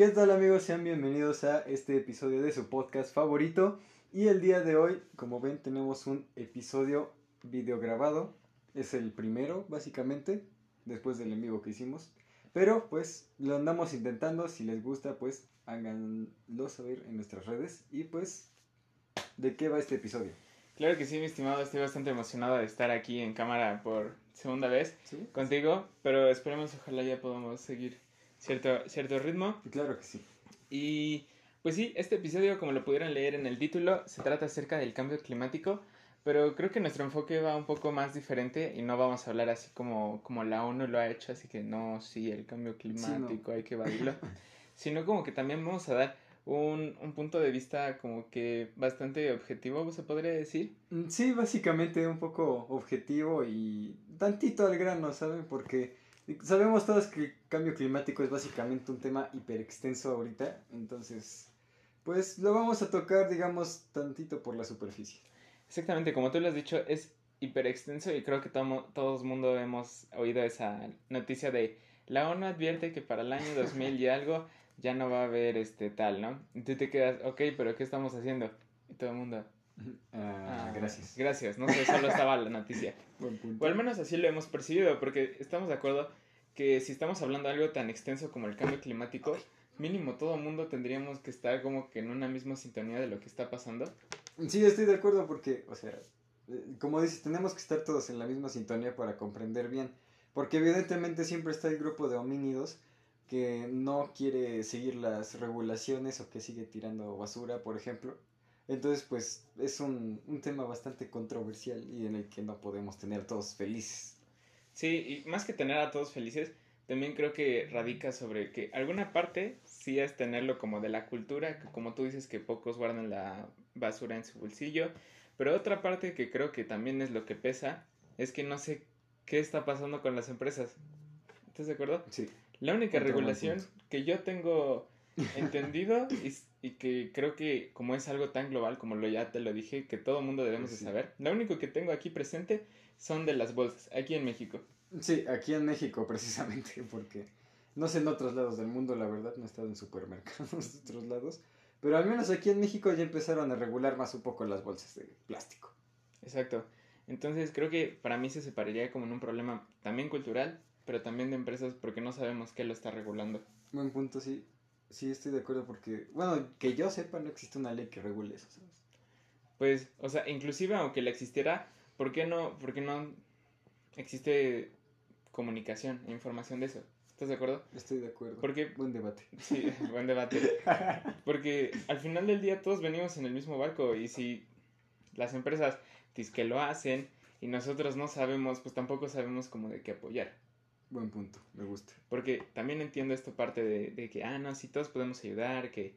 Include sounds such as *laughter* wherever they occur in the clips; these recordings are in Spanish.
¿Qué tal amigos? Sean bienvenidos a este episodio de su podcast favorito. Y el día de hoy, como ven, tenemos un episodio videograbado. Es el primero, básicamente, después del en vivo que hicimos. Pero pues lo andamos intentando. Si les gusta, pues háganlo saber en nuestras redes. Y pues, ¿de qué va este episodio? Claro que sí, mi estimado, estoy bastante emocionado de estar aquí en cámara por segunda vez ¿Sí? contigo, pero esperemos ojalá ya podamos seguir cierto, cierto ritmo. Claro que sí. Y pues sí, este episodio, como lo pudieron leer en el título, se trata acerca del cambio climático, pero creo que nuestro enfoque va un poco más diferente y no vamos a hablar así como, como la ONU lo ha hecho, así que no, sí, el cambio climático hay que evadirlo, *laughs* sino como que también vamos a dar un, un punto de vista como que bastante objetivo, se podría decir. Mm, Sí, básicamente un poco objetivo y tantito al grano, ¿saben? Porque sabemos todos que el cambio climático es básicamente un tema hiperextenso ahorita, entonces, pues lo vamos a tocar, digamos, tantito por la superficie. Exactamente, como tú lo has dicho, es hiper extenso y creo que todo, todo el mundo hemos oído esa noticia de la ONU advierte que para el año 2000 y algo ya no va a haber este tal, ¿no? Y tú te quedas, ok, pero ¿qué estamos haciendo? Y todo el mundo, *laughs* Ah, "Ah, gracias. Gracias, no sé, solo estaba la noticia. *laughs* Buen punto. O al menos así lo hemos percibido, porque estamos de acuerdo que si estamos hablando de algo tan extenso como el cambio climático, mínimo todo mundo tendríamos que estar como que en una misma sintonía de lo que está pasando. Sí, estoy de acuerdo porque, o sea, eh, como dices, tenemos que estar todos en la misma sintonía para comprender bien. Porque evidentemente siempre está el grupo de homínidos que no quiere seguir las regulaciones o que sigue tirando basura, por ejemplo. Entonces, pues es un, un tema bastante controversial y en el que no podemos tener todos felices. Sí, y más que tener a todos felices, también creo que radica sobre que alguna parte sí es tenerlo como de la cultura, que como tú dices que pocos guardan la basura en su bolsillo, pero otra parte que creo que también es lo que pesa es que no sé qué está pasando con las empresas. ¿Estás de acuerdo? Sí. La única regulación que yo tengo *laughs* entendido y, y que creo que como es algo tan global como lo ya te lo dije, que todo mundo debemos de saber, lo único que tengo aquí presente son de las bolsas, aquí en México. Sí, aquí en México precisamente, *laughs* porque no sé en otros lados del mundo, la verdad, no he estado en supermercados *laughs* de otros lados, pero al menos aquí en México ya empezaron a regular más un poco las bolsas de plástico. Exacto. Entonces creo que para mí se separaría como en un problema también cultural, pero también de empresas porque no sabemos qué lo está regulando. Buen punto, sí. Sí, estoy de acuerdo porque, bueno, que yo sepa, no existe una ley que regule eso, ¿sabes? Pues, o sea, inclusive aunque la existiera, ¿por qué no, por qué no existe comunicación e información de eso? ¿Estás de acuerdo? Estoy de acuerdo. Porque, Buen debate. sí, *laughs* buen debate. Porque al final del día todos venimos en el mismo barco y si las empresas que lo hacen y nosotros no sabemos, pues tampoco sabemos cómo de qué apoyar. Buen punto, me gusta. Porque también entiendo esta parte de, de que, ah, no, sí, todos podemos ayudar, que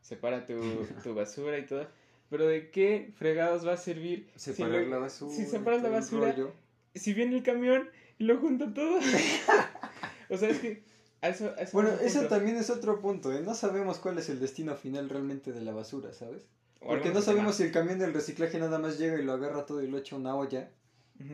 separa tu, *laughs* tu basura y todo. Pero ¿de qué fregados va a servir si Separar lo- la basura. si separas la basura, si viene el camión y lo junta todo? *laughs* o sea, es que... a eso, a eso Bueno, eso punto. también es otro punto, ¿eh? No sabemos cuál es el destino final realmente de la basura, ¿sabes? Porque no sabemos si el camión del reciclaje nada más llega y lo agarra todo y lo echa una olla,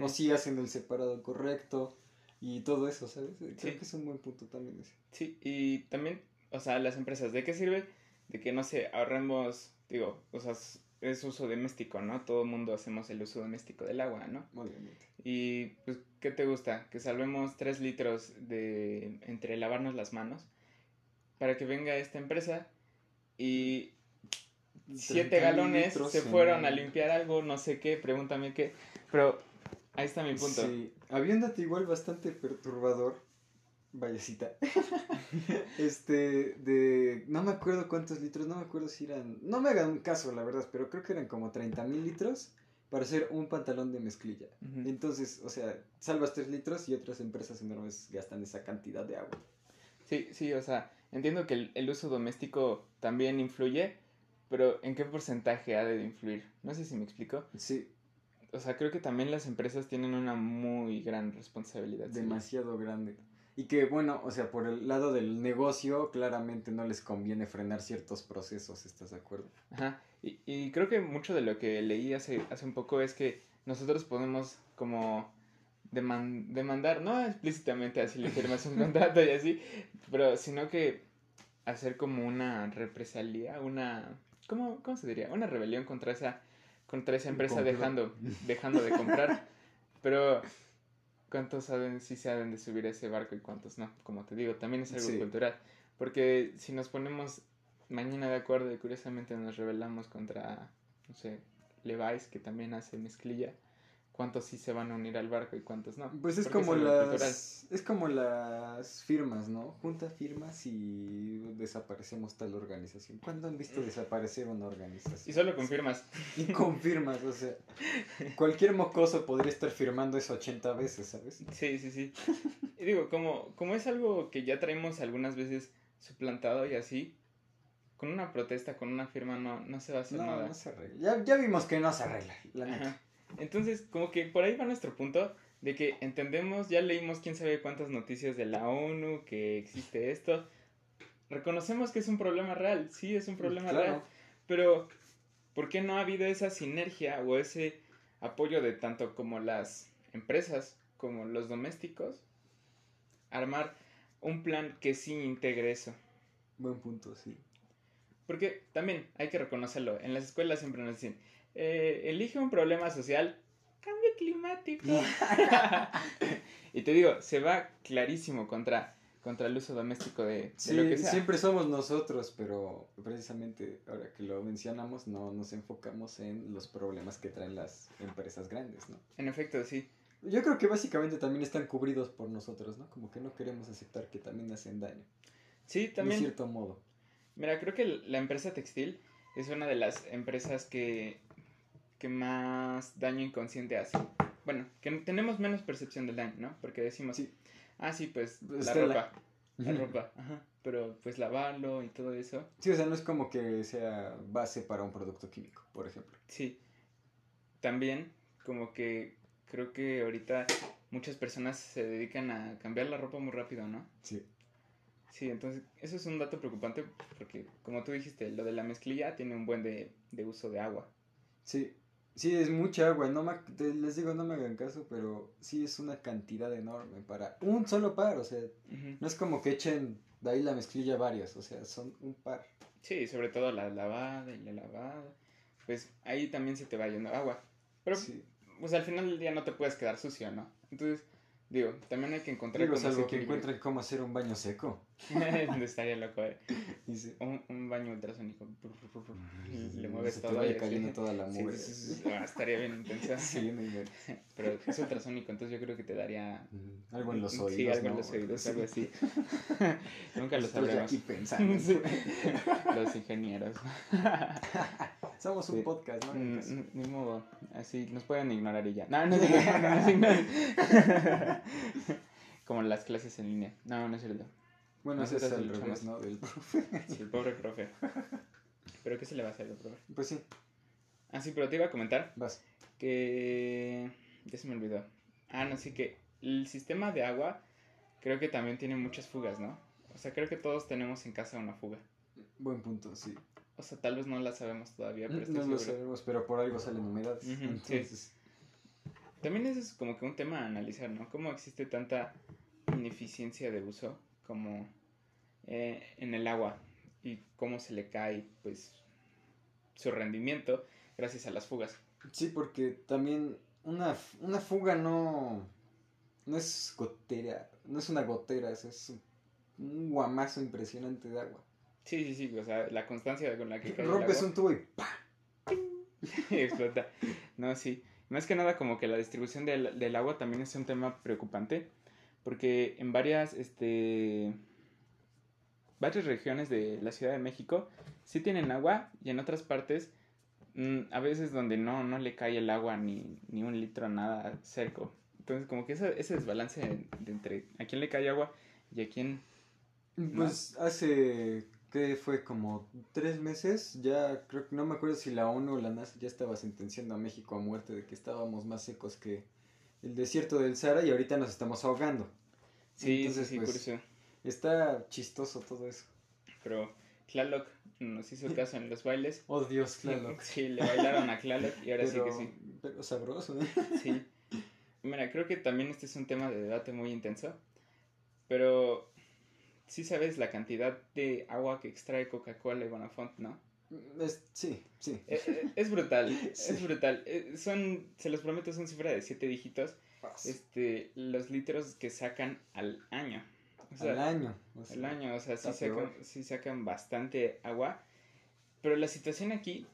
o si hacen el separado correcto y todo eso, ¿sabes? Creo Sí. que es un buen punto también ese. Sí, y también, o sea, las empresas, ¿de qué sirve? De que, no sé, ahorremos, digo, o sea, es- uso doméstico, ¿no? Todo el mundo hacemos el uso doméstico del agua, ¿no? Obviamente. Y, pues, ¿qué te gusta? Que salvemos 3 litros de entre lavarnos las manos para que venga esta empresa y 7 30 galones se en- fueron a limpiar algo, no sé qué, pregúntame qué. Pero ahí está mi punto. Sí, había un dato igual bastante perturbador, vayacita, *laughs* este, de, no me acuerdo cuántos litros, no me acuerdo si eran, no me hagan caso la verdad, pero creo que eran como 30 mil litros para hacer un pantalón de mezclilla. Entonces, o sea, salvas 3 litros y otras empresas enormes gastan esa cantidad de agua. Sí, sí, o sea, entiendo que el, el uso doméstico también influye, pero ¿en qué porcentaje ha de influir? No sé si me explico. Sí, O sea, creo que también las empresas tienen una muy gran responsabilidad. sí. demasiado grande. Y que bueno, o sea, por el lado del negocio, claramente no les conviene frenar ciertos procesos, ¿estás de acuerdo? Ajá. Y, y creo que mucho de lo que leí hace, hace un poco es que nosotros podemos como deman- demandar, no explícitamente así le firmas un *laughs* contrato y así, pero sino que hacer como una represalia, una... ¿Cómo, cómo se diría? Una rebelión contra esa, contra esa empresa dejando, *laughs* dejando de comprar. Pero cuántos saben si se han de subir a ese barco y cuántos no. Como te digo, también es algo cultural. Porque si nos ponemos mañana de acuerdo y curiosamente nos rebelamos contra, no sé, Levi's, que también hace mezclilla, cuántos sí se van a unir al barco y cuántos no. Pues es como las es como las firmas, ¿no? Junta firmas y desaparecemos tal organización. ¿Cuándo han visto desaparecer una organización? Y solo confirmas. Y confirmas, o sea, cualquier mocoso podría estar firmando eso 80 veces, ¿sabes? Sí, sí, sí. Y digo, como como es algo que ya traemos algunas veces suplantado y así, con una protesta, con una firma no, no se va a hacer nada. No se arregla. Ya, ya vimos que no se arregla, la neta. Entonces, como que por ahí va nuestro punto de que entendemos, ya leímos quién sabe cuántas noticias de la ONU, que existe esto. Reconocemos que es un problema real, sí es un problema real, pero ¿por qué no ha habido esa sinergia o ese apoyo de tanto como las empresas como los domésticos? Armar un plan que sí integre eso. Buen punto, sí. Porque también hay que reconocerlo, en las escuelas siempre nos dicen, eh, elige un problema social, cambio climático. *laughs* *laughs* y te digo, se va clarísimo contra, contra el uso doméstico de, lo que sea. Siempre somos nosotros, pero precisamente ahora que lo mencionamos, no nos enfocamos en los problemas que traen las empresas grandes, ¿no? En efecto, sí. Yo creo que básicamente también están cubridos por nosotros, ¿no? Como que no queremos aceptar que también hacen daño. Sí, también. De cierto modo. Mira, creo que la empresa textil es una de las empresas que que más daño inconsciente hace. Bueno, que tenemos menos percepción del daño, ¿no? Porque decimos, sí. ah, sí, pues la ropa. La... ropa, ajá. Pero pues lavarlo y todo eso. Sí, o sea, no es como que sea base para un producto químico, por ejemplo. Sí. También, como que creo que ahorita muchas personas se dedican a cambiar la ropa muy rápido, ¿no? Sí. Sí, entonces eso es un dato preocupante porque, como tú dijiste, lo de la mezclilla tiene un buen de, de uso de agua. Sí, Sí, es mucha agua, no les digo, no me hagan caso, pero sí es una cantidad enorme para un solo par, o sea, no es como que echen de ahí la mezclilla varias, o sea, son un par. Sí, sobre todo la lavada y la lavada, pues ahí también se te va yendo agua, pero pues al final del día no te puedes quedar sucio, ¿no? Entonces, Digo, también hay que encontrar Digo, salvo que encuentren cómo hacer un baño seco. *laughs* Estaría loco, eh. Un, un, baño ultrasónico. Le mueves todo. Te cayendo toda la mugre. Ah, estaría bien intensa. *laughs* Sí, *laughs* Pero es ultrasónico, entonces yo creo que te daría... Algo en los oídos, Sí, algo en los oídos, algo así. Nunca lo sabremos. aquí pensando. Los ingenieros. Somos un podcast, ¿no? Ni modo. Así nos pueden ignorar y ya. No, no, no, no, Como las clases en línea. No, no es cierto. Bueno, ese es el revés, ¿no? Del profe. *laughs* Sí, el pobre profe. ¿Pero qué se le va a hacer al profe? Pues sí. Ah, sí, pero te iba a comentar. Vas. Que. Ya se me olvidó. Ah, no, sí que el sistema de agua creo que también tiene muchas fugas, ¿no? O sea, creo que todos tenemos en casa una fuga. Buen punto, sí. O sea, tal vez no la sabemos todavía, pero No lo sabemos, pero por algo salen humedades. Entonces... También eso es como que un tema a analizar, ¿no? Cómo existe tanta ineficiencia de uso como eh, en el agua y cómo se le cae, pues, su rendimiento gracias a las fugas. Sí, porque también una, una fuga no, no es gotera, no es una gotera, es un guamazo impresionante de agua. Sí, sí, sí, o sea, la constancia con la que cae Rompes un tubo y *laughs* explota. No, sí. Más que nada como que la distribución del, del, agua también es un tema preocupante, porque en varias, este, varias regiones de la Ciudad de México sí tienen agua y en otras partes mm, a veces donde no, no le cae el agua ni, ni un litro, nada cerco. Entonces como que ese, desbalance de, entre a quién le cae agua y a quién... Pues hace que fue como tres meses, ya creo que no me acuerdo si la ONU o la NASA ya estaba sentenciando a México a muerte de que estábamos más secos que el desierto del Sahara y ahorita nos estamos ahogando. Sí, Entonces, sí, pues, por eso. Está chistoso todo eso. Pero Tlaloc nos hizo *laughs* caso en los bailes. Oh Dios, Tlaloc. Sí, le bailaron a Tlaloc y ahora sí que sí. Pero sabroso, ¿eh? Sí. Mira, creo que también este es un tema de debate muy intenso. Pero sí sabes la cantidad de agua que extrae Coca-Cola y Bonafont, ¿no? Es, sí, sí. Eh, eh, Es, brutal, *laughs* Sí. es brutal. Eh, Son, se los prometo, son cifras de siete dígitos. Este, los litros que sacan al año. O sea, al año. o sea, al año, o sea, sí sacan, sí sacan bastante agua. Pero la situación aquí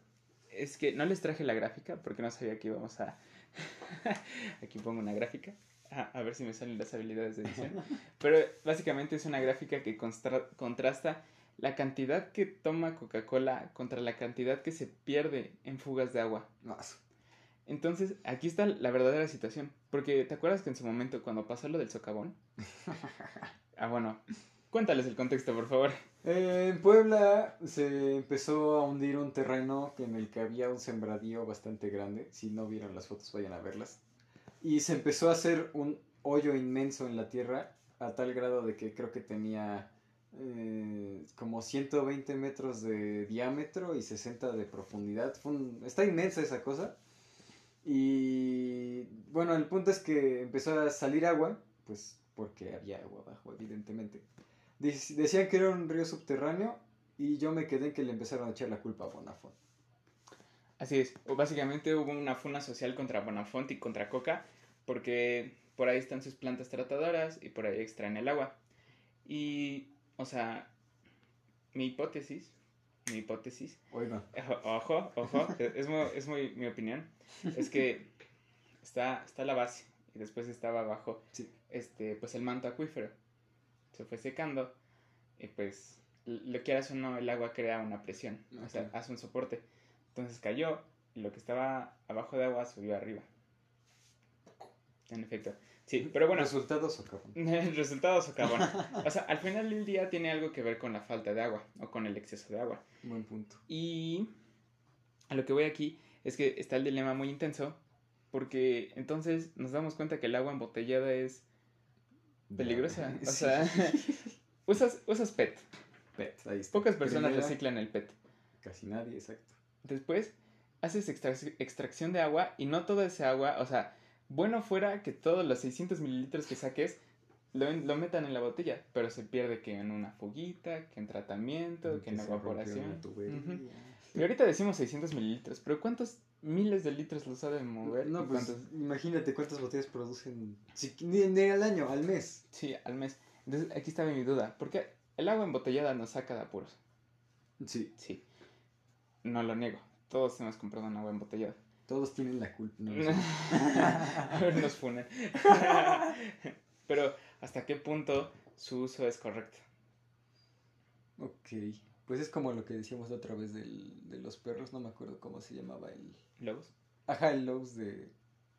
es que no les traje la gráfica porque no sabía que íbamos a... *laughs* aquí pongo una gráfica. Ah, a ver si me salen las habilidades de edición. *laughs* Pero básicamente es una gráfica que constra- contrasta la cantidad que toma Coca-Cola contra la cantidad que se pierde en fugas de agua. No, Entonces, aquí está la verdadera situación. Porque, ¿te acuerdas que en su momento, cuando pasó lo del socavón? *laughs* ah, bueno. Cuéntales el contexto, por favor. Eh, en Puebla se empezó a hundir un terreno en el que había un sembradío bastante grande. Si no vieron las fotos, vayan a verlas. Y se empezó a hacer un hoyo inmenso en la tierra a tal grado de que creo que tenía eh, como 120 metros de diámetro y 60 de profundidad. Fue un- está inmensa esa cosa. Y bueno, el punto es que empezó a salir agua, pues porque había agua abajo, evidentemente. Dec- Decían que era un río subterráneo y yo me quedé en que le empezaron a echar la culpa a Bonafont. Así es. Básicamente hubo una funa social contra Bonafont y contra Coca. Porque por ahí están sus plantas tratadoras y por ahí extraen el agua. Y, o sea, mi hipótesis, mi hipótesis Oiga, Ojo, ojo, es muy, es muy mi opinión. Es que está, está la base y después estaba abajo Sí. este, pues el manto acuífero. Se fue secando y pues lo quieras o no, el agua crea una presión, o sea, hace un soporte. Entonces cayó y lo que estaba abajo de agua subió arriba. En efecto. Sí, pero bueno, resultados socavón. el *laughs* resultado socavón. O sea, al final del día tiene algo que ver con la falta de agua o con el exceso de agua. Buen punto. Y a lo que voy aquí es que está el dilema muy intenso porque entonces nos damos cuenta que el agua embotellada es peligrosa. *laughs* O sea, *laughs* usas, usas PET. Pet, ahí está. Pocas personas Primera, reciclan el PET. Casi nadie, exacto. Después haces extrac- extracción de agua y no toda esa agua, o sea, bueno fuera que todos los 600 mililitros que saques lo, lo metan en la botella, pero se pierde que en una fuguita, que en tratamiento, que en se rompió evaporación. Ujú. Y ahorita decimos 600 mililitros, pero ¿cuántos miles de litros los ha de mover? No, ¿Y pues cuántos? imagínate cuántas botellas producen. Si, ni, ni al año, al mes. Sí, al mes. Entonces, aquí estaba mi duda. Porque el agua embotellada nos saca de apuros. Sí, Sí. No lo niego. Todos hemos comprado un agua embotellada. Todos tienen la culpa. no, no *laughs* sé. A ver, nos funen. *laughs* Pero, ¿hasta qué punto su uso es correcto? ok, pues es como lo que decíamos la otra vez del, de los perros, no me acuerdo cómo se llamaba el... ¿Lobos? Ajá, el Lowe's de,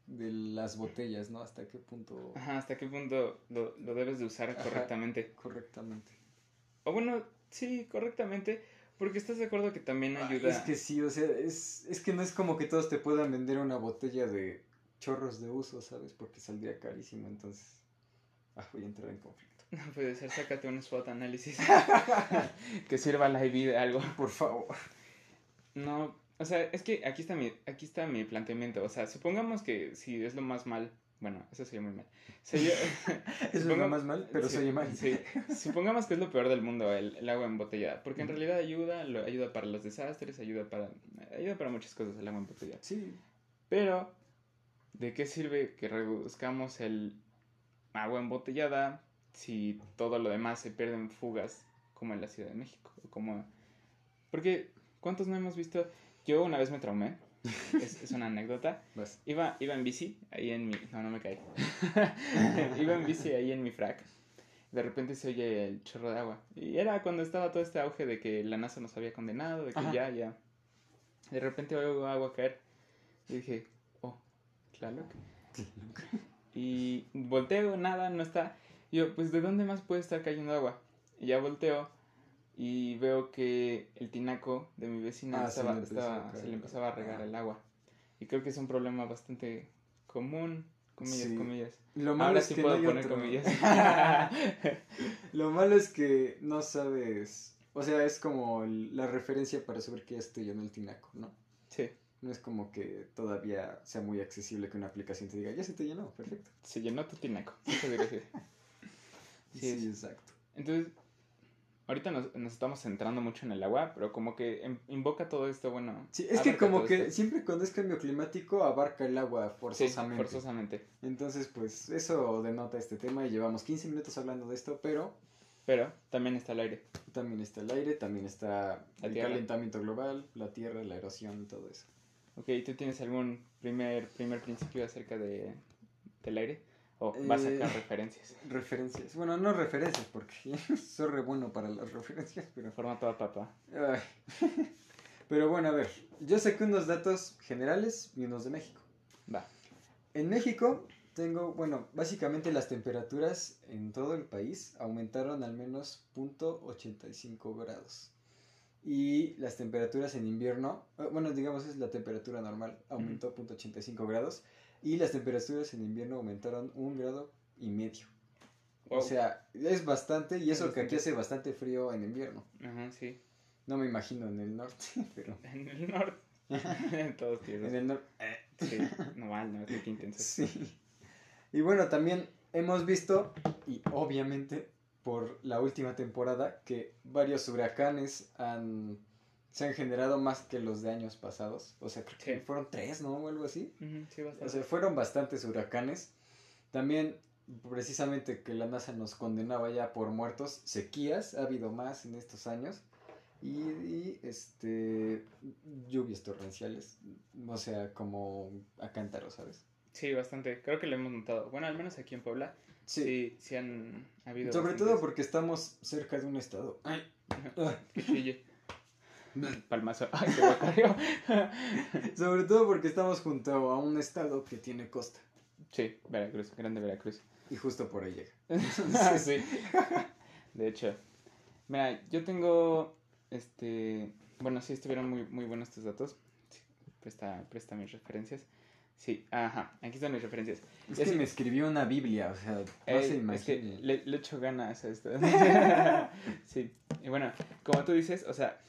de las botellas, ¿no? Hasta qué punto Ajá, ¿hasta qué punto lo, lo debes de usar Ajá. correctamente? correctamente. O bueno, sí, correctamente. Porque estás de acuerdo que también Ay, ayuda. Es que sí, o sea, es, es que no es como que todos te puedan vender una botella de chorros de uso, ¿sabes? Porque saldría carísimo, entonces... Ah, voy a entrar en conflicto. *laughs* No puede ser, sácate un SWOT análisis. *laughs* que sirva la IV de algo. Por favor. No, o sea, es que aquí está mi, aquí está mi planteamiento. O sea, supongamos que si es lo más mal, bueno, eso sería muy mal. *laughs* Eso es suponga- lo más mal, pero sí, se oye mal. Sí, *laughs* supongamos que es lo peor del mundo el, el agua embotellada, porque en realidad ayuda, lo, ayuda para los desastres, ayuda para, ayuda para muchas cosas el agua embotellada. Sí, Pero, ¿de qué sirve que reduzcamos el agua embotellada si todo lo demás se pierde en fugas como en la Ciudad de México? Como... Porque, ¿cuántos no hemos visto? Yo una vez me traumé, *laughs* es, es una anécdota. vas. Iba, iba en bici, ahí en mi... No, no me caí. *laughs* iba en bici ahí en mi frac. De repente se oye el chorro de agua. Y era cuando estaba todo este auge de que la NASA nos había condenado, de que Ajá. ya, ya. De repente oigo agua caer. Y dije, oh, claro. *laughs* Y volteo, nada, no está. Y yo, pues, ¿de dónde más puede estar cayendo agua? Y ya volteo y veo que el tinaco de mi vecina Ah, se estaba, le empezó estaba- a caer se le empezaba a regar el agua. Y creo que es un problema bastante común, comillas, Sí. comillas. Lo malo Ahora es sí que puedo no poner otro. comillas. *laughs* Lo malo es que no sabes. O sea, es como la referencia para saber que ya se te llenó el tinaco, ¿no? sí, No es como que todavía sea muy accesible que una aplicación te diga, ya se te llenó, perfecto. se llenó tu tinaco. Gracias. *laughs* Sí, Sí, exacto. Entonces, ahorita nos, nos estamos centrando mucho en el agua, pero como que em- invoca todo esto, bueno. Sí, es que como que esto. siempre cuando es cambio climático abarca el agua Sí, forzosamente. forzosamente. Entonces, pues eso denota este tema y llevamos 15 minutos hablando de esto, pero Pero también está el aire. también está el aire, también está La el tierra. calentamiento global, la tierra, la erosión y todo eso. Ok, ¿tú tienes algún primer, primer principio acerca de, del aire? ¿O vas a sacar Eh, referencias? Referencias. Bueno, no referencias porque *laughs* soy re bueno para las referencias, pero... Forma toda papa. Ay. *laughs* Pero bueno, a ver, yo saqué unos datos generales y unos de México. Va. En México tengo, bueno, básicamente las temperaturas en todo el país aumentaron al menos 0.85 grados. Y las temperaturas en invierno, eh, bueno, digamos es la temperatura normal, aumentó 0.85 grados. Y las temperaturas en invierno aumentaron un grado y medio. O sea, es bastante y eso Es que aquí hace bastante frío en invierno. Ajá, sí. No me imagino en el norte, *laughs* pero... *laughs* En el norte. *laughs* Todos tierras. En el norte... Sí, no mal, no, qué intenso. Sí. Y bueno, también hemos visto, y obviamente por la última temporada, que varios huracanes han, se han generado más que los de años pasados. O sea, creo que Sí. fueron tres, ¿no? O algo así. Sí, O sea, fueron bastantes huracanes. También, precisamente que la NASA nos condenaba ya por muertos, sequías, ha habido más en estos años. Y, y, este lluvias torrenciales, o sea, como a cántaros, ¿sabes? Sí, bastante. Creo que lo hemos notado. Bueno, al menos aquí en Puebla. Sí, sí, han habido. Sobre bastantes- todo porque estamos cerca de un estado. Ay. Que chille. Palmazo. *laughs* Ay, se. *laughs* Sobre todo porque estamos junto a un estado que tiene costa. Sí, Veracruz, grande Veracruz. Y justo por ahí llega. *laughs* Ah, sí. De hecho. Mira, yo tengo. Este. Bueno, sí estuvieron muy, muy buenos tus datos. Sí, presta, presta mis referencias. Sí, ajá, aquí están mis referencias. Es Ya que me escribió una Biblia, o sea, no Eh, se es que imagina. le, le echo ganas a esto. sí, y bueno, como tú dices, o sea,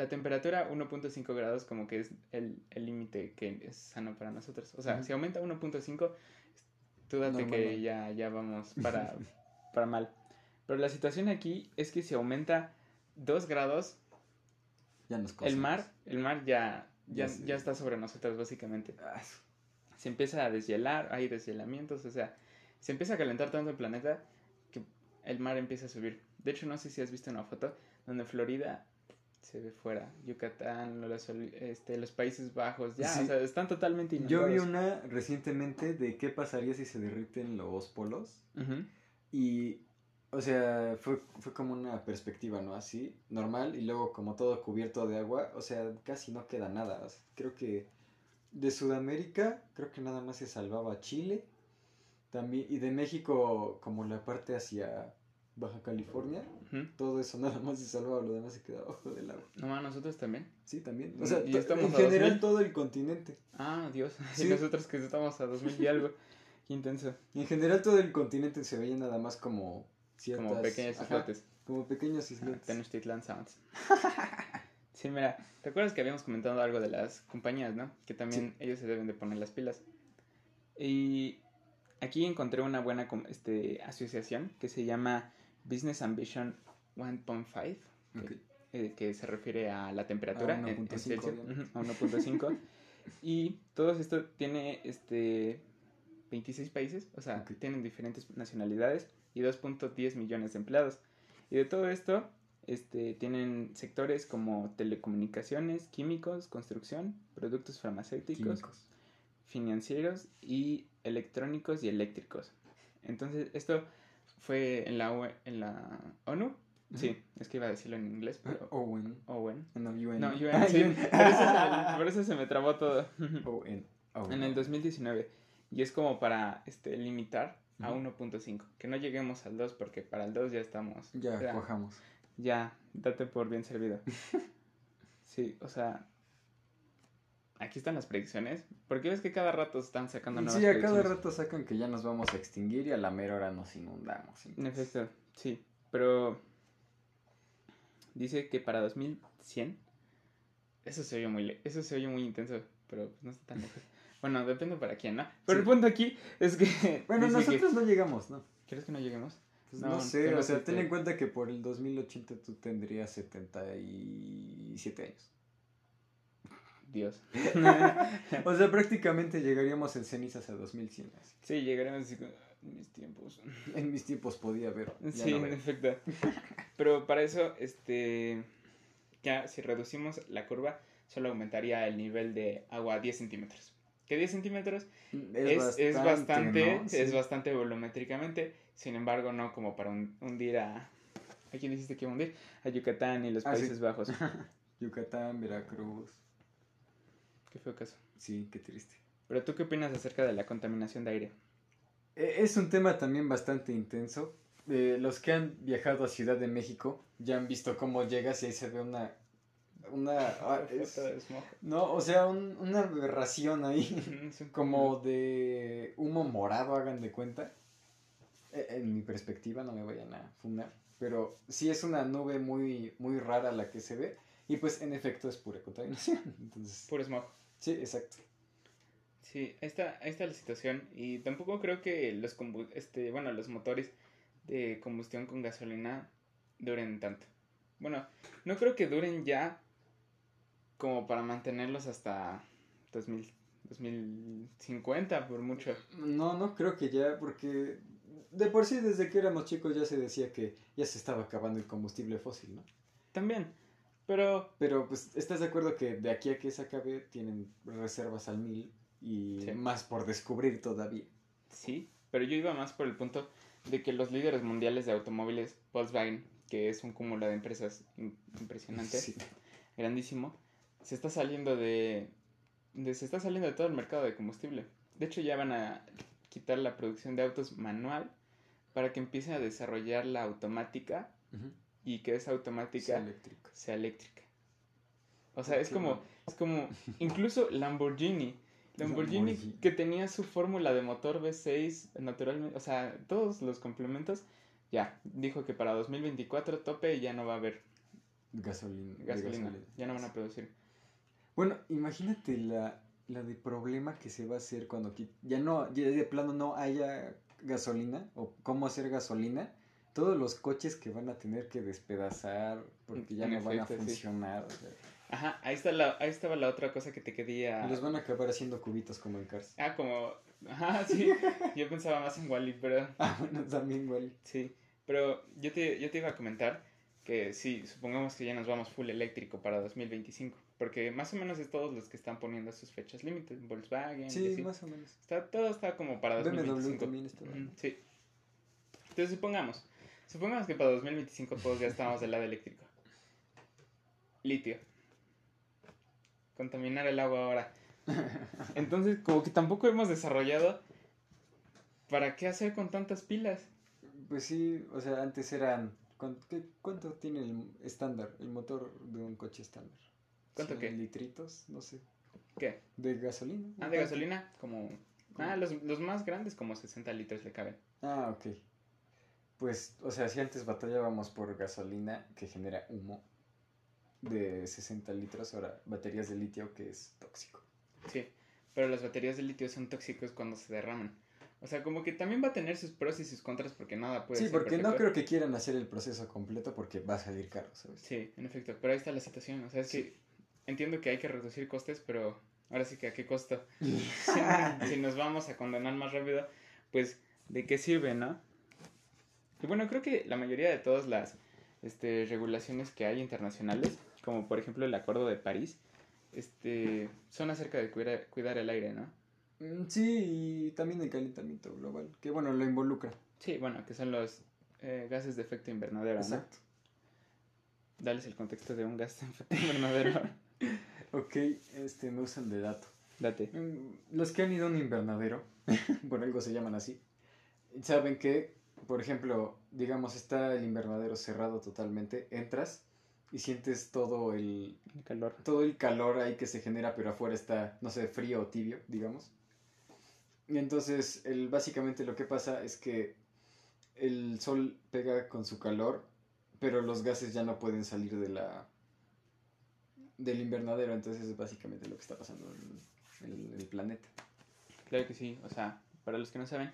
la temperatura 1.5 grados como que es el límite que es sano para nosotros. O sea, Ujú. si aumenta 1.5, tú date Normal, que ¿no? ya, ya vamos *laughs* para, para mal. Pero la situación aquí es que si aumenta 2 grados, Ya nos el mar, el mar ya, ya, Ya ya está sobre nosotros básicamente Ah, se empieza a deshielar, hay deshielamientos, o sea, se empieza a calentar tanto el planeta que el mar empieza a subir. De hecho, no sé si has visto una foto donde Florida se ve fuera, Yucatán, los, este, los Países Bajos, ya, Sí. o sea, están totalmente Yo vi inundados. una recientemente de qué pasaría si se derriten los polos. Y, o sea, fue, fue como una perspectiva, ¿no? Así, normal, y luego como todo cubierto de agua, o sea, casi no queda nada. O sea, creo que de Sudamérica, creo que nada más se salvaba Chile, también, y de México, como la parte hacia Baja California, todo eso nada más se salvaba, lo demás se quedaba bajo del agua. No, ma, nosotros también. Sí, también. O sea, en a general 2000. todo el continente. Ah, Dios, *laughs* Sí. y nosotros que estamos a 2000 y algo, *laughs* qué intenso, En general todo el continente se veía nada más como ciertas... como pequeños islotes. Como pequeños Ah, islotes. Tenochtitlan Sounds. *laughs* Sí, mira, ¿te acuerdas que habíamos comentado algo de las compañías, no? Que también ellos se deben de poner las pilas. Y aquí encontré una buena este, asociación que se llama Business Ambition 1.5, Ok. eh, que se refiere a la temperatura A en- en 1.5, Celsius, obviamente. ujú, a 1.5. y todo esto tiene este 26 países, o sea, Ok. tienen diferentes nacionalidades y 2.10 millones de empleados. Y de todo esto, este, tienen sectores como telecomunicaciones, químicos, construcción, productos farmacéuticos, Químicos. financieros y electrónicos y eléctricos. Entonces, esto fue en la, UE en la ONU. Sí, es que iba a decirlo en inglés, *laughs* pero Owen. ONU. No, UN. No, *laughs* Ah, UN, sí. UN. *laughs* Por eso, se me, por eso se me trabó todo. ON. Owen. en el 2019. Y es como para este, limitar a Ujú. 1.5. Que no lleguemos al 2 porque para el 2 ya estamos. Ya, ya, cuajamos. ya, date por bien servido. sí, o sea. Aquí están las predicciones. Porque ves que cada rato están sacando nuevas Sí, a cada rato sacan que ya nos vamos a extinguir y a la mera hora nos inundamos. En efecto, sí. Pero dice que para 2100 eso se oye muy eso se oye muy intenso, pero pues no está tan lejos. Bueno, depende para quién, ¿no? Pero Sí. el punto aquí es que *laughs* Bueno, que- nosotros no llegamos, ¿no? ¿Quieres que no lleguemos? Pues no, sé, o sea, ten en cuenta que por el 2080 tú tendrías 77 años. Dios. *laughs* o sea, prácticamente llegaríamos en cenizas a 2100. Sí, llegaríamos en mis tiempos. *laughs* En mis tiempos podía haber. Sí, en efecto. Pero para eso, este, ya si reducimos la curva, solo aumentaría el nivel de agua a 10 centímetros. Que 10 centímetros mm, es, bastante, es bastante, volumétricamente, sin embargo, no como para hundir a... ¿A quién dijiste que hundir? A Yucatán y los ah, Países Bajos. *laughs* Yucatán, Veracruz. Qué feo caso. Sí, qué triste. Pero tú qué opinas acerca de la contaminación de aire? E, es un tema también bastante intenso. los que han viajado a Ciudad de México ya han visto cómo llegas y ahí se ve una una *laughs* ah, no o sea una aberración ahí *laughs* *laughs* como de humo morado hagan de cuenta e, en mi perspectiva no me vayan a fumar pero sí es una nube muy muy rara la que se ve y pues en efecto es pura contaminación entonces puro smog sí exacto sí esta esta la situación y tampoco creo que los este bueno los motores de combustión con gasolina duren tanto bueno no creo que duren ya como para mantenerlos hasta 2000, 2050 por mucho. No, no creo que ya, porque de por sí desde que éramos chicos ya se decía que ya se estaba acabando el combustible fósil, ¿no? También, pero... Pero pues estás de acuerdo que de aquí a que se acabe tienen reservas al mil y más por descubrir todavía. Sí, pero yo iba más por el punto de que los líderes mundiales de automóviles, Volkswagen, que es un cúmulo de empresas impresionante, grandísimo, se está saliendo de, se está saliendo de todo el mercado de combustible. De hecho, ya van a quitar la producción de autos manual para que empiece a desarrollar la automática y que esa automática sea eléctrica. O sea, es como, es como, incluso *laughs* Lamborghini, Lamborghini, que tenía su fórmula de motor V6 naturalmente, o sea, todos los complementos, ya, dijo que para 2024 tope ya no va a haber gasolina. gasolina. Ya no van a producir. Bueno, imagínate la, la de problema que se va a hacer cuando ya no, ya de plano no haya gasolina o cómo hacer gasolina. Todos los coches que van a tener que despedazar porque ya no van a funcionar. Ajá, ahí, está la, ahí estaba la otra cosa que te quería... Los van a acabar haciendo cubitos como en Cars. Ah, como... Ajá, sí. *laughs* yo pensaba más en Wally, pero... Ah, bueno, también Wally. Sí, pero yo te, yo te iba a comentar que sí, supongamos que ya nos vamos full eléctrico para 2025. Porque más o menos es todos los que están poniendo sus fechas límites. Volkswagen. Sí, más o menos. Está, todo está como para 2025. también está. sí. Entonces supongamos. Supongamos que para 2025 todos ya estamos del lado eléctrico. Litio. Contaminar el agua ahora. Entonces, como que tampoco hemos desarrollado. ¿Para qué hacer con tantas pilas? Pues sí, o sea, antes eran. ¿Cuánto, tiene el estándar, el motor de un coche estándar? ¿Cuánto qué? litritos, no sé. ¿Qué? De gasolina. Ah, de gasolina, como... Ah, los, los, más grandes como 60 litros le caben. Ah, ok. Pues, o sea, si antes batallábamos por gasolina que genera humo de 60 litros, ahora baterías de litio que es tóxico. Sí, pero las baterías de litio son tóxicos cuando se derraman. O sea, como que también va a tener sus pros y sus contras porque nada puede sí, ser. Sí, porque no creo que quieran hacer el proceso completo porque va a salir caro, ¿sabes? Sí, en efecto. Pero ahí está la situación. O sea, es que entiendo que hay que reducir costes, pero ahora sí que a qué costo. *laughs* *laughs* si, nos vamos a condenar más rápido, pues de qué sirve, ¿no? Y bueno, creo que la mayoría de todas las este, regulaciones que hay internacionales, como por ejemplo el Acuerdo de París, este, son acerca de cuidar, cuidar el aire, ¿no? Mm, sí, y también el calentamiento global, que bueno, lo involucra. Sí, bueno, que son los eh, gases de efecto invernadero, Exacto. Dales el contexto de un gas de efecto invernadero. *laughs* ok, este, me usan de dato. Date. Mm, los que han ido a un invernadero, *laughs* por algo se llaman así, saben que, por ejemplo, digamos, está el invernadero cerrado totalmente, entras y sientes todo el, el calor. Todo el calor ahí que se genera, pero afuera está, no sé, frío o tibio, digamos. Y entonces, el, básicamente lo que pasa es que el sol pega con su calor, pero los gases ya no pueden salir de la del invernadero, entonces es básicamente lo que está pasando en el, planeta. Claro que sí, o sea, para los que no saben,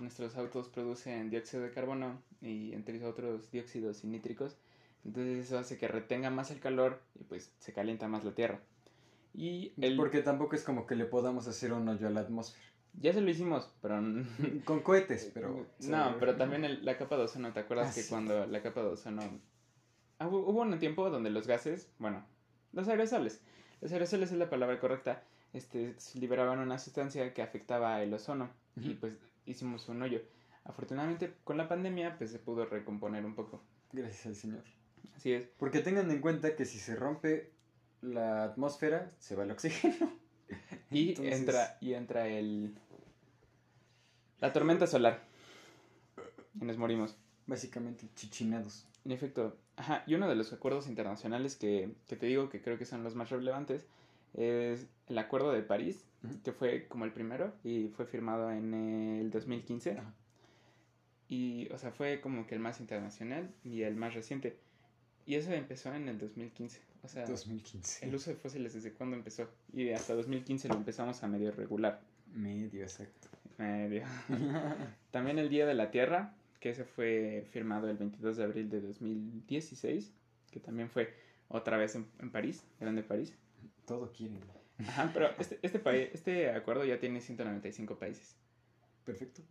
nuestros autos producen dióxido de carbono y entre otros dióxidos y nítricos. Entonces eso hace que retenga más el calor y pues se calienta más la Tierra. Y el... Porque tampoco es como que le podamos hacer un hoyo a la atmósfera. Ya se lo hicimos, pero... *laughs* Con cohetes, pero... No, pero *laughs* también la capa de ozono, ¿te acuerdas Ah, que sí. cuando la capa de ozono... Ah, hu- hubo un tiempo donde los gases, bueno, los aerosoles, los aerosoles es la palabra correcta, este, liberaban una sustancia que afectaba el ozono y pues hicimos un hoyo. Afortunadamente con la pandemia pues se pudo recomponer un poco. Gracias al Señor. Así es. Porque tengan en cuenta que si se rompe la atmósfera, se va el oxígeno. *laughs* Y Entonces- entra y entra el la tormenta solar. Y nos morimos. Básicamente chichinados. En efecto, ajá, y uno de los acuerdos internacionales que, que te digo que creo que son los más relevantes es el Acuerdo de París. Que fue como el primero y fue firmado en el 2015. Ajá. Y, o sea, fue como que el más internacional y el más reciente. Y eso empezó en el 2015. O sea, 2015. el uso de fósiles desde cuándo empezó. Y hasta 2015 lo empezamos a medio regular. Medio, exacto. Medio. *laughs* También el Día de la Tierra, que ese fue firmado el 22 de abril de 2016, que también fue otra vez en, en París, Grande París. Todo quieren. Ajá, pero este, este, país, este acuerdo ya tiene 195 países. Perfecto.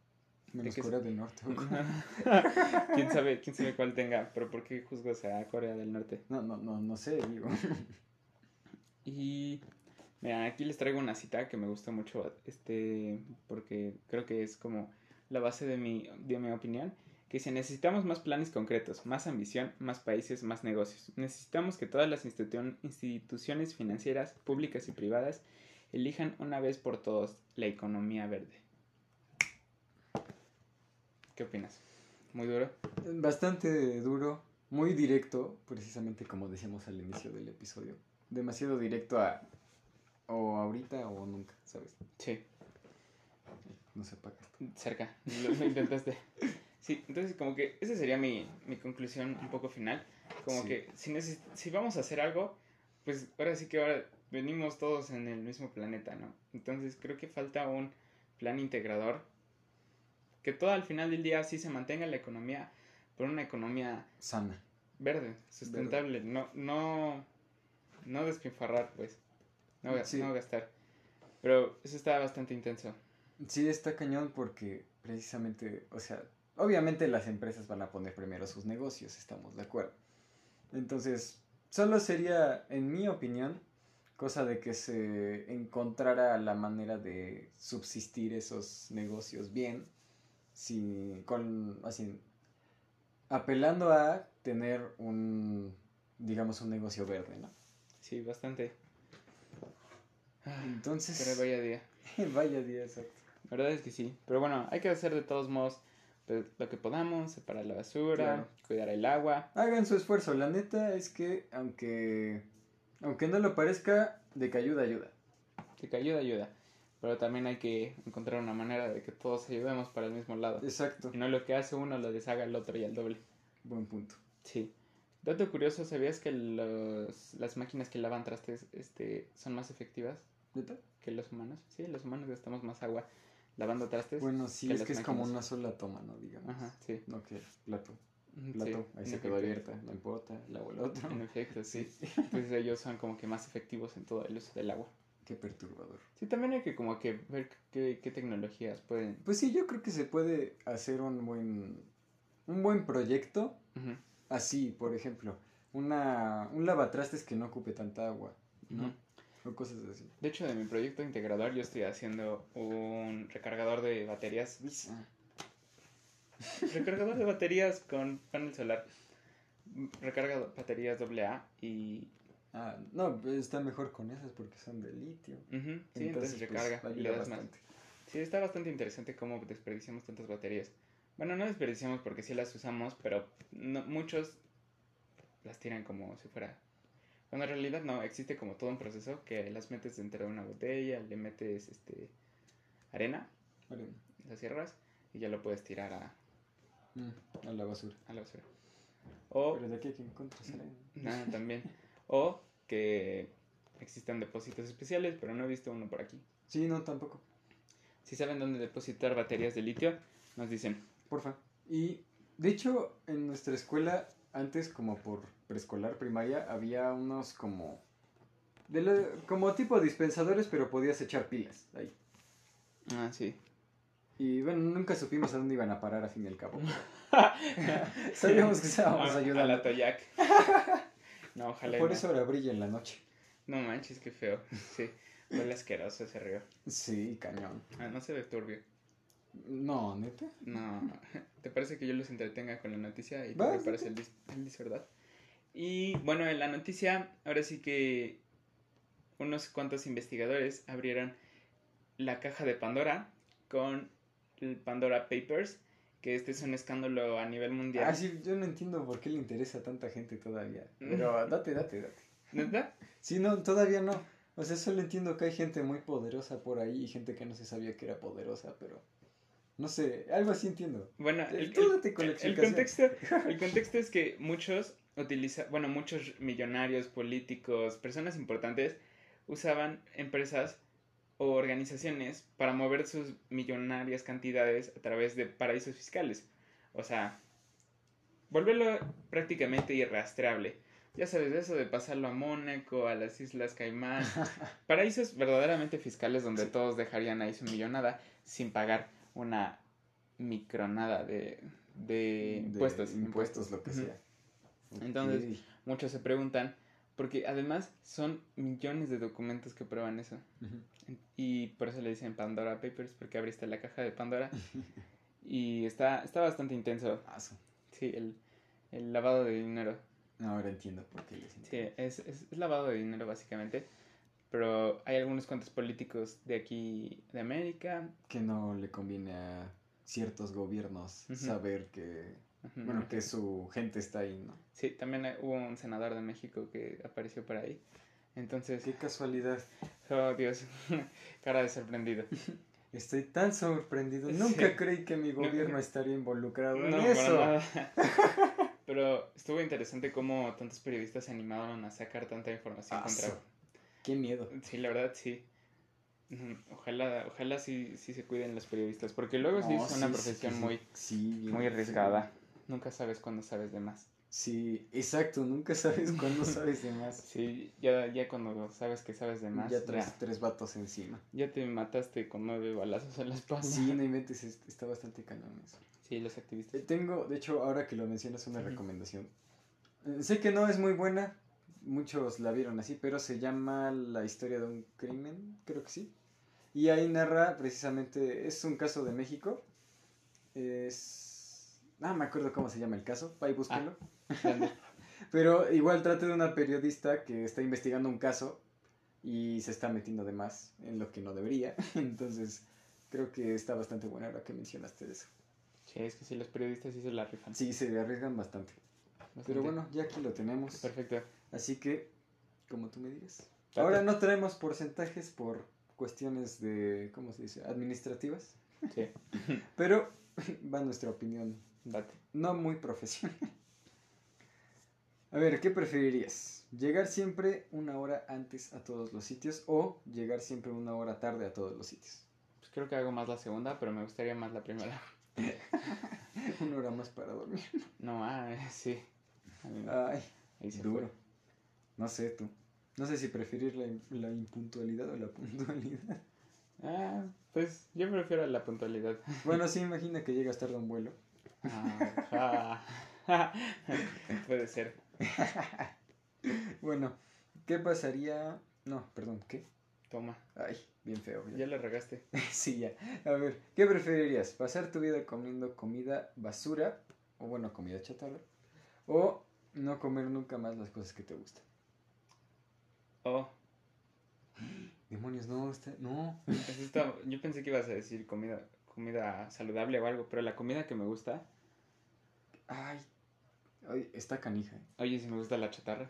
Menos Corea del Norte. *laughs* ¿Quién sabe, quién sabe cuál tenga, pero ¿por qué juzgas a Corea del Norte? No, no, no, no sé, digo. *laughs* Y mira, aquí les traigo una cita que me gustó mucho, este, porque creo que es como la base de mi, de mi opinión, que dice, necesitamos más planes concretos, más ambición, más países, más negocios. Necesitamos que todas las institu- instituciones financieras, públicas y privadas, elijan una vez por todos la economía verde. ¿Qué opinas? ¿Muy duro? Bastante duro, muy directo, precisamente como decíamos al inicio del episodio. Demasiado directo a o ahorita o nunca, ¿sabes? Sí. No se apaga. cerca, lo, lo intentaste. *laughs* Sí, entonces como que esa sería mi, mi conclusión un poco final. Como Sí. que si, neces- si vamos a hacer algo, pues ahora sí que ahora venimos todos en el mismo planeta, ¿no? Entonces creo que falta un plan integrador que todo al final del día sí se mantenga la economía, pero una economía Sana. verde, sustentable, no no no despilfarrar, pues. No, Sí. no gastar. Pero eso está bastante intenso. Sí, está cañón porque precisamente, o sea, obviamente las empresas van a poner primero sus negocios, estamos de acuerdo. Entonces, solo sería, en mi opinión, cosa de que se encontrara la manera de subsistir esos negocios bien, si, con, así, apelando a tener un, digamos, un negocio verde, ¿no? Sí, bastante. Entonces, Pero vaya día. *laughs* vaya día, exacto. La verdad es que sí. Pero bueno, hay que hacer de todos modos lo que podamos, separar la basura, Claro. cuidar el agua. Hagan su esfuerzo. La neta es que, aunque, aunque no lo parezca, de que ayuda, ayuda. De que ayuda, ayuda. Pero también hay que encontrar una manera de que todos ayudemos para el mismo lado. Exacto. Y no lo que hace uno lo deshaga el otro y al doble. Buen punto. Sí. Dato curioso, ¿sabías que los, las máquinas que lavan trastes este, son más efectivas ¿Neta? que los humanos? Sí, los humanos gastamos más agua lavando trastes. Bueno, sí, es que es como una sola toma, ¿no? Digamos. Ajá, sí. No que plato. Mm, Plato. sí, Ahí se quedó abierta. No importa. Lavo el otro. En efecto, sí. *laughs* Pues ellos son como que más efectivos en todo el uso del agua. Qué perturbador. Sí, también hay que como que ver qué, qué tecnologías pueden... Pues sí, yo creo que se puede hacer un buen, un buen proyecto. Así, por ejemplo, una, un lavatrastes que no ocupe tanta agua, ¿no? O cosas así. De hecho, de mi proyecto integrador yo estoy haciendo un recargador de baterías. Ah, recargador de baterías con panel solar. Recarga baterías AA y... Ah, no, pues está mejor con esas porque son de litio. ujú, sí, entonces, pues, recarga y le das más. Sí, está bastante interesante cómo desperdiciamos tantas baterías. Bueno, no desperdiciamos porque sí las usamos, pero no- muchos las tiran como si fuera... Cuando en realidad no, existe como todo un proceso que las metes dentro de una botella, le metes este arena, Vale. las cierras y ya lo puedes tirar a, Mm, a la basura. a la basura. O, Pero de aquí a que encuentras arena. nada, también, o que existan depósitos especiales, pero no he visto uno por aquí. Sí, no, tampoco. Si saben dónde depositar baterías de litio, nos dicen. Porfa. Y de hecho, en nuestra escuela, antes como por preescolar, primaria, había unos como... De lo- como tipo dispensadores, pero podías echar pilas ahí. Ah, sí. Y bueno, nunca supimos a dónde iban a parar a fin y al cabo. *laughs* Sabíamos que estábamos A- a ayudando. la Toyac. *laughs* no, ojalá. Por no. eso ahora brilla en la noche. No manches, qué feo. Sí. Huele asqueroso ese río. Sí, cañón. Ah, no se ve turbio. No, neta. No. *laughs* ¿Te parece que yo los entretenga con la noticia y Va, preparas el dis, el dis, verdad? Y bueno, en la noticia, ahora sí que unos cuantos investigadores abrieron la caja de Pandora con el Pandora Papers, que este es un escándalo a nivel mundial. Ah, sí, yo no entiendo por qué le interesa a tanta gente todavía. *laughs* Pero date, date, date. ¿Neta? Sí, no, todavía no. O sea, solo entiendo que hay gente muy poderosa por ahí y gente que no se sabía que era poderosa, pero... No sé, algo así entiendo. Bueno, el, contexto, *laughs* el contexto es que muchos utilizan, bueno, muchos millonarios, políticos, personas importantes usaban empresas o organizaciones para mover sus millonarias cantidades a través de paraísos fiscales. O sea, volverlo prácticamente irrastreable. Ya sabes, eso de pasarlo a Mónaco, a las Islas Caimán. *laughs* Paraísos verdaderamente fiscales donde Sí. todos dejarían ahí su millonada sin pagar una micronada de, de, impuestos. Impuestos, lo que Ujú. Entonces-. Muchos se preguntan, porque además son millones de documentos que prueban eso. Y por eso le dicen Pandora Papers, porque abriste la caja de Pandora. *laughs* y está, está bastante intenso. Su- Sí, el, el lavado de dinero. Ahora entiendo por qué les Sí, es, es, es lavado de dinero básicamente. Pero hay algunos cuantos políticos de aquí, de América. Que no le conviene a ciertos gobiernos saber que... Bueno, que su gente está ahí, ¿no? Sí, también hubo un senador de México que apareció por ahí. Entonces, Qué casualidad. oh Dios, *laughs* cara de sorprendido. Estoy tan sorprendido. Sí. Nunca creí que mi No, gobierno no. estaría involucrado en No, para eso. nada. *laughs* Pero estuvo interesante cómo tantos periodistas se animaron a sacar tanta información Ah, contra... Qué miedo. Sí, la verdad, sí. Ojalá, ojalá sí, sí se cuiden los periodistas, porque luego sí es una sí, profesión sí, muy, muy arriesgada. Nunca sabes cuándo sabes de más. Sí, exacto. Nunca sabes cuándo *laughs* sabes de más. Sí, ya, ya cuando sabes que sabes de más, ya ya, traes tres vatos encima. ya te mataste con nueve balazos en la espalda. Sí, no inventes, es- está bastante cañón eso. Sí, los Eh, activistas. Tengo, de hecho, ahora que lo mencionas, una recomendación. Eh, Sé que no es muy buena, muchos la vieron así, pero se llama La historia de un crimen, creo que sí. Y ahí narra precisamente, es un caso de México. Es... Ah, me acuerdo cómo se llama el caso, ahí búsquenlo. Grande. *laughs* Pero igual trata de una periodista que está investigando un caso y se está metiendo de más en lo que no debería. *laughs* Entonces, creo que está bastante buena ahora que mencionaste eso. Sí, es que sí, los periodistas sí se la rifan. Sí, se arriesgan bastante. Bastante. Pero bueno, ya aquí lo tenemos. Perfecto. Así que, como tú me digas. Ahora no traemos porcentajes por cuestiones de, ¿cómo se dice? Administrativas. Sí, *laughs* Pero va nuestra opinión, date. no muy profesional. *laughs* A ver, ¿qué preferirías? ¿Llegar siempre una hora antes a todos los sitios o llegar siempre una hora tarde a todos los sitios? Pues creo que hago más la segunda, pero me gustaría más la primera. *laughs* Una hora más para dormir. No, ah, *laughs* sí. Ay, ahí se duro. fue. No sé tú. No sé si preferir la, la impuntualidad o la puntualidad. Ah, pues yo prefiero la puntualidad. Bueno, sí, imagina que llegas tarde a un vuelo. Ah. Puede ser. *laughs* Bueno, ¿qué pasaría? No, perdón, ¿qué? Toma, Ay, bien feo. ya. ya la regaste. *laughs* Sí, ya. A ver, ¿qué preferirías? ¿Pasar tu vida comiendo comida basura? O bueno, comida chatarra. ¿O no comer nunca más las cosas que te gustan? Oh, Demonios, no, está... no. está- yo pensé que ibas a decir comida, comida saludable o algo, pero la comida que me gusta, Ay, ay está canija. ¿eh? oye, si me gusta la chatarra.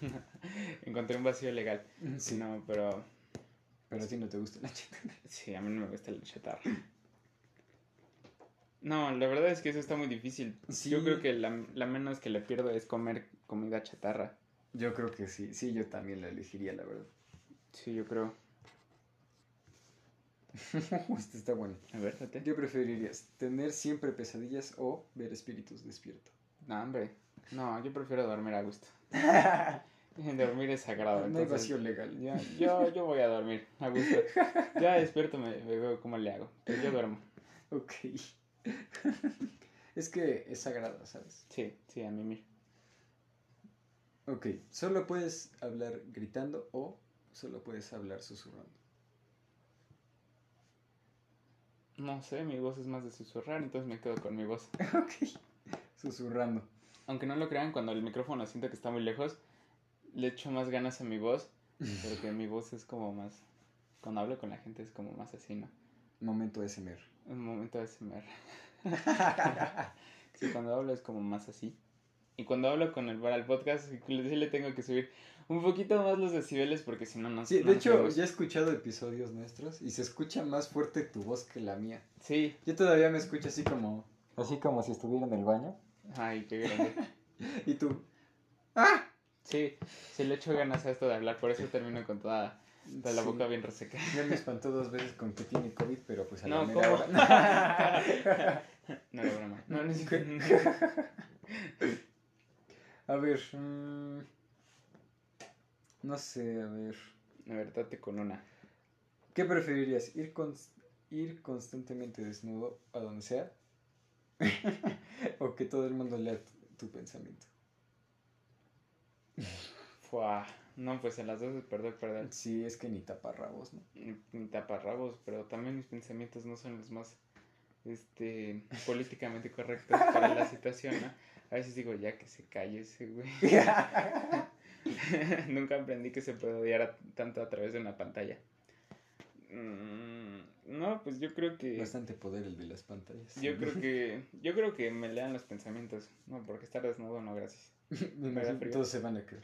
*laughs* Encontré un vacío legal. Sí, No, pero pero a ti no te gusta la chatarra. *laughs* sí, a mí no me gusta la chatarra. No, la verdad es que eso está muy difícil. Sí. Yo creo que la, la menos que le pierdo es comer comida chatarra. Yo creo que sí, sí, yo también la elegiría, la verdad. Sí, yo creo. *laughs* este está bueno. A ver, date. ¿Qué preferirías? ¿Tener siempre pesadillas o ver espíritus despierto? No, hombre. No, yo prefiero dormir a gusto. *laughs* Dormir es sagrado. no hay vacío legal. yo, yo, yo voy a dormir a gusto. Ya despierto, me, me veo cómo le hago. Pero yo duermo. Ok. *laughs* es que es sagrado, ¿sabes? Sí, sí, a mí mismo. Ok. ¿Solo puedes hablar gritando o solo puedes hablar susurrando? No sé, mi voz es más de susurrar, entonces me quedo con mi voz. *laughs* ok. Susurrando. Aunque no lo crean, cuando el micrófono siento que está muy lejos, le echo más ganas a mi voz, porque mi voz es como más... Cuando hablo con la gente es como más así, ¿no? Momento SMR. Un momento de SMR. *laughs* Sí, cuando hablo es como más así. Y cuando hablo con el para el podcast, sí le tengo que subir un poquito más los decibeles porque si no, no Sí, no de hecho, ya he escuchado episodios nuestros y se escucha más fuerte tu voz que la mía. Sí. Yo todavía me escucho así como... Así como si estuviera en el baño. Ay, qué grande. Y tú... Sí, sí le echo ganas a esto de hablar, por eso termino con toda, toda la Sí. boca bien reseca. Ya me espantó dos veces con que tiene COVID, pero pues a la No, mera ¿cómo? hora- No era broma. No, no es A ver... mm, no sé, a ver... A ver, date con una. ¿Qué preferirías? ¿Ir, cons- ir constantemente desnudo a donde sea? *laughs* ¿O que todo el mundo lea tu, tu pensamiento? Fua. No, pues en las dos es perder, perder. Sí, es que ni taparrabos, ¿no? Ni, ni taparrabos, pero también mis pensamientos no son los más este políticamente correctos para la *laughs* situación, ¿no? A veces digo, ya que se calle ese güey. *laughs* *laughs* Nunca aprendí que se puede odiar a- tanto a través de una pantalla. Mm, no, pues yo creo que Bastante poder el de las pantallas. yo creo que *laughs* yo creo que me lean los pensamientos, no, porque estar desnudo no, gracias. *laughs* Todos se van a caer.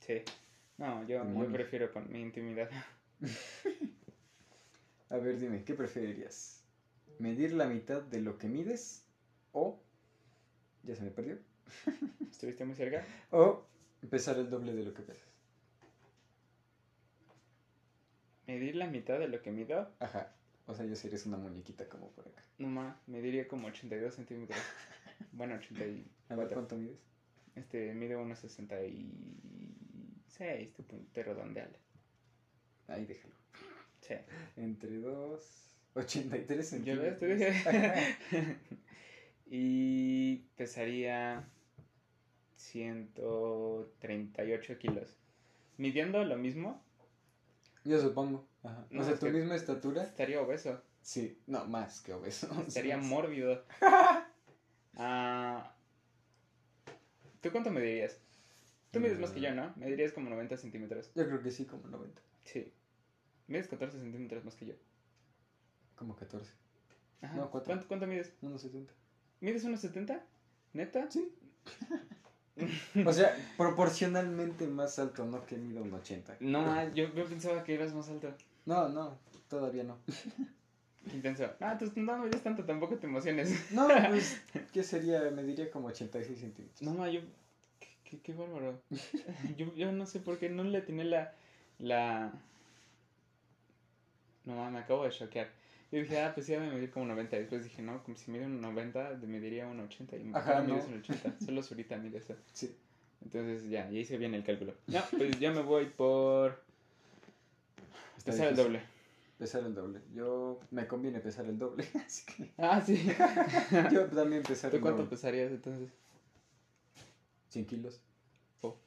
Sí. No, yo, yo prefiero con mi intimidad. A ver, dime, ¿qué preferirías? ¿Medir la mitad de lo que mides? ¿O... ya se me perdió? ¿Estuviste muy cerca? ¿O pesar el doble de lo que pesas? Medir la mitad de lo que mido. Ajá. O sea, yo serías una muñequita como por acá. No más, me diría como 82 centímetros. Bueno, 84. A ver, ¿cuánto mides? Este, mide unos 66, tu punto redondeal. Ahí déjalo. Sí. Entre dos... 83 Yo ves, te centímetros. dije. *laughs* y pesaría 138 kilos. Midiendo lo mismo, Yo supongo. Ajá. No, o sea, es tu misma estatura. estaría obeso. Sí. No, más que obeso. *laughs* Estaría mórbido. *laughs* Ah, ¿Tú cuánto me dirías? Tú mides más que yo, ¿no? Me dirías como 90 centímetros. Yo creo que sí, como 90. Sí. Mides 14 centímetros más que yo. Como 14. Ajá. No. ¿Cuánto, ¿Cuánto mides? Unos 70. ¿Mides unos 70? ¿Neta? Sí. *laughs* O sea, proporcionalmente más alto, no que mido un 80. No, yo, yo pensaba que eras más alto. No, no, todavía no. Qué intenso. Ah, pues no me tanto, tampoco te emociones. No, pues, *laughs* ¿qué sería? Me diría como 86 centímetros. No, ma, yo. Qué, qué, qué bárbaro. Yo, yo no sé por qué no le tiene la. La. No, ma, me acabo de choquear. Yo dije, ah, pues sí, me medir como 90. Después dije, no, como si mide un 90, me diría un 80. Y Ajá, ahora mides no. un 80. Solo ahorita mide eso. Sí. Entonces ya, ya hice bien el cálculo. No, pues ya me voy por. Está Pesar el doble. Pesar el doble. Yo me conviene pesar el doble, *laughs* así que Ah, sí. *laughs* yo también pesar ¿Tú el cuánto doble. pesarías entonces? 100 kilos.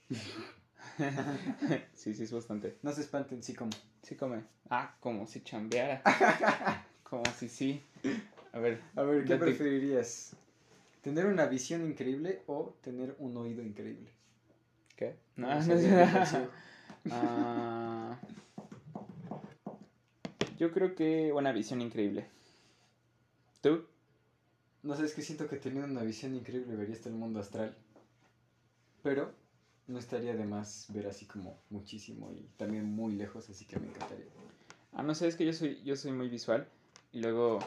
*laughs* sí, sí, es bastante. No se espanten, sí como. Sí come. Ah, como si chambeara. Como si sí. A ver, A ver, ¿qué Date. preferirías? ¿Tener una visión increíble o tener un oído increíble? ¿qué? No, no sé. Miguel *laughs* Ciego. Ah, yo creo que una visión increíble. ¿Tú? No sé, es que siento que teniendo una visión increíble vería hasta el mundo astral. Pero no estaría de más ver así como muchísimo y también muy lejos, así que me encantaría. Ah, no sé, es que yo soy, yo soy muy visual y luego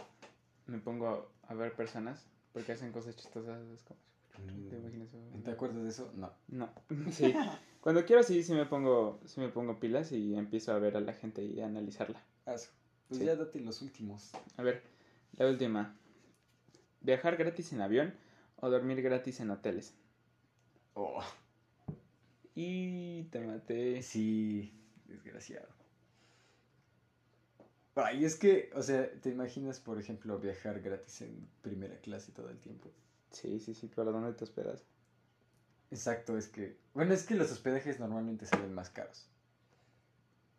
me pongo a ver personas porque hacen cosas chistosas. Es como, ¿te imaginas eso? ¿Te acuerdas de eso? No. No, *laughs* sí. Cuando quiero sí, sí me pongo, sí me pongo pilas y empiezo a ver a la gente y a analizarla. Hazlo. Pues Sí. ya date los últimos. A ver, la última. ¿Viajar gratis en avión o dormir gratis en hoteles? Oh, Y te maté. sí, desgraciado. Ay, es que, o sea, ¿te imaginas, por ejemplo, viajar gratis en primera clase todo el tiempo? Sí, sí, sí, pero ¿dónde te hospedas? Exacto, es que, bueno, es que los hospedajes normalmente salen más caros.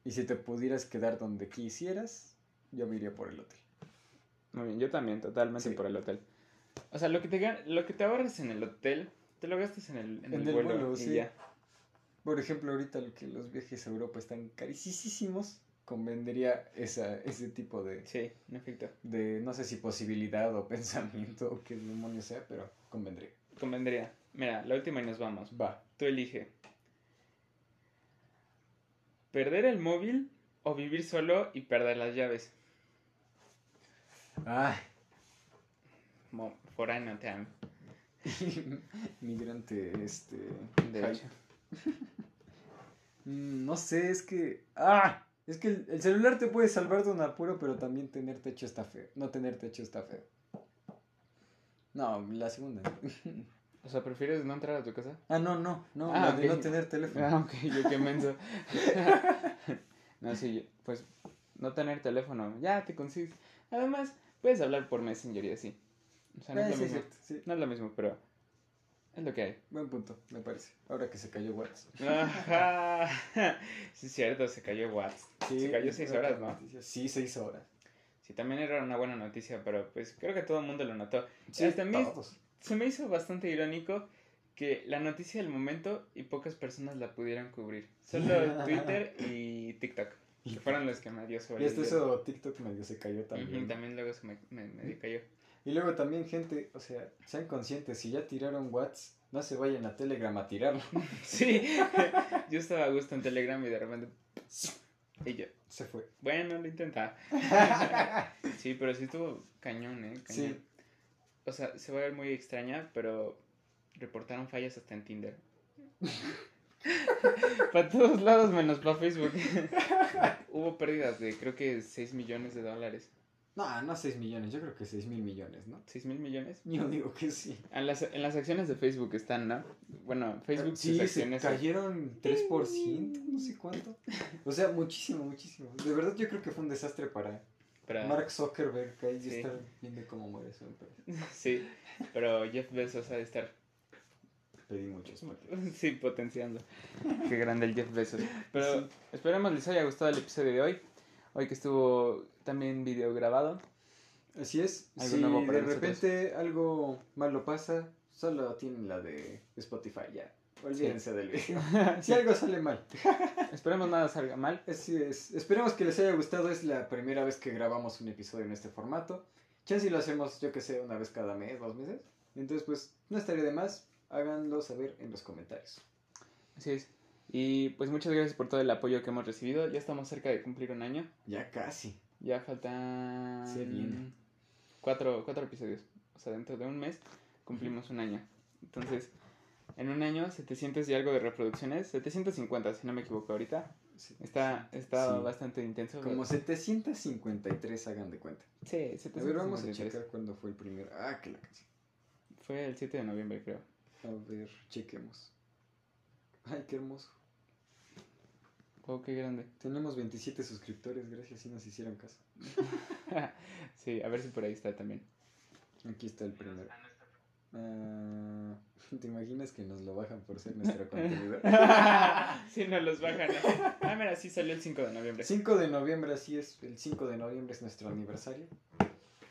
Y si te pudieras quedar donde quisieras, yo me iría por el hotel. Muy bien, yo también, totalmente Sí. por el hotel. O sea, lo que te, lo que te ahorras en el hotel, te lo gastas en el, en En el el vuelo, vuelo, y sí. ya. Por ejemplo, ahorita lo que los viajes a Europa están carísimos, convendría esa, ese tipo de, Sí, en efecto. de, no sé si posibilidad o *laughs* pensamiento o qué demonio sea, pero convendría. Convendría. Mira, la última y nos vamos. Va. Tú elige. ¿Perder el móvil o vivir solo y perder las llaves? Ay, Mo- Foráneo te amo. *laughs* migrante, este... De hecho. *laughs* Mm, No sé, es que... ¡Ah! Es que el, el celular te puede salvar de un apuro, pero también tener techo está feo. No tener techo está feo. No, la segunda. *laughs* O sea, ¿prefieres no entrar a tu casa? Ah, no, no, no, Ah, la de no tener teléfono. Ah, ok, yo qué menso. *laughs* no, sí, pues no tener teléfono. Ya te consigues. Además, puedes hablar por Messenger y así. O sea, no es lo sí, mismo. sí. No es lo mismo, pero es lo que hay. Buen punto, me parece. Ahora que se cayó WhatsApp. Ajá. *laughs* Sí, es cierto, se cayó WhatsApp. se cayó seis horas, ¿no? noticia. Sí, seis horas. Sí, también era una buena noticia, pero pues creo que todo el mundo lo notó. Sí. Se me hizo bastante irónico que la noticia del momento y pocas personas la pudieran cubrir. Solo *laughs* Twitter y TikTok. Que fueron los que me dio sobre Y hasta eso TikTok medio se cayó también. también luego se me, me, me cayó. Y luego también gente, o sea, sean conscientes, si ya tiraron WhatsApp, no se vayan a Telegram a tirarlo. *laughs* Sí, *laughs* yo estaba a gusto en Telegram y de repente... Y yo, Se fue. bueno, lo intenta. *laughs* Sí, pero sí estuvo cañón, ¿eh? Cañón. Sí. O sea, se va a ver muy extraña, pero reportaron fallas hasta en Tinder. para todos lados menos para Facebook. Hubo pérdidas de creo que 6 millones de dólares. No, no 6 millones, yo creo que 6 mil millones, ¿no? ¿6 mil millones? Yo digo que sí. En las, en las acciones de Facebook están, ¿no? Bueno, Facebook sí, sus se acciones... cayeron 3%, no sé cuánto. O sea, muchísimo, muchísimo. De verdad yo creo que fue un desastre para para- Mark Zuckerberg, que ahí Sí. está viendo cómo muere su empresa. *laughs* Sí, pero Jeff Bezos ha de estar, Pedí muchos porque- *laughs* sí, potenciando. Qué grande el Jeff Bezos. Pero Sí. esperemos les haya gustado el episodio de hoy. Hoy que estuvo también video grabado. Así es. Algo si de repente algo malo pasa, solo tienen la de Spotify ya. Olvídense del video. *laughs* *laughs* Si algo sale mal. *laughs* Esperemos nada salga mal. Así es. Esperemos que les haya gustado. Es la primera vez que grabamos un episodio en este formato. Chance y lo hacemos, yo que sé, una vez cada mes, dos meses. Entonces, pues, no estaría de más. Háganlo saber en los comentarios. Así es. Y pues muchas gracias por todo el apoyo que hemos recibido. Ya estamos cerca de cumplir un año. Ya casi. Ya faltan Se viene. cuatro, cuatro episodios. O sea, dentro de un mes cumplimos un año. Entonces, en un año, 700 y algo de reproducciones. 750, si no me equivoco ahorita. Está, está Sí. bastante intenso. Como 753, hagan de cuenta. Sí, A ver, vamos a 753. checar cuándo fue el primero. Ah, que la canción. Fue el 7 de noviembre, creo. A ver, chequemos. Ay, qué hermoso. Oh, qué grande. Tenemos 27 suscriptores, gracias si nos hicieron caso. *laughs* sí, a ver si por ahí está también. Aquí está el primero. Ah, *laughs* ¿Te imaginas que nos lo bajan por ser nuestro *laughs* contenido? sí, nos los bajan. ¿no? Ah, mira, sí salió el 5 de noviembre. 5 de noviembre, así es. El 5 de noviembre es nuestro aniversario.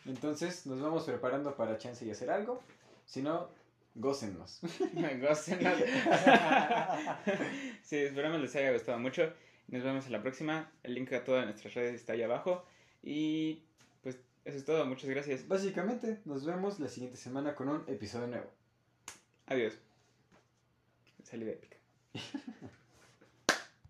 Entonces nos vamos preparando para chance y hacer algo. Si no, gócennos. Gócenos. sí, esperamos les haya gustado mucho. Nos vemos en la próxima. El link a todas nuestras redes está ahí abajo. Y pues eso es todo. Muchas gracias. Básicamente, nos vemos la siguiente semana con un episodio nuevo. Adiós. Salida épica. *laughs*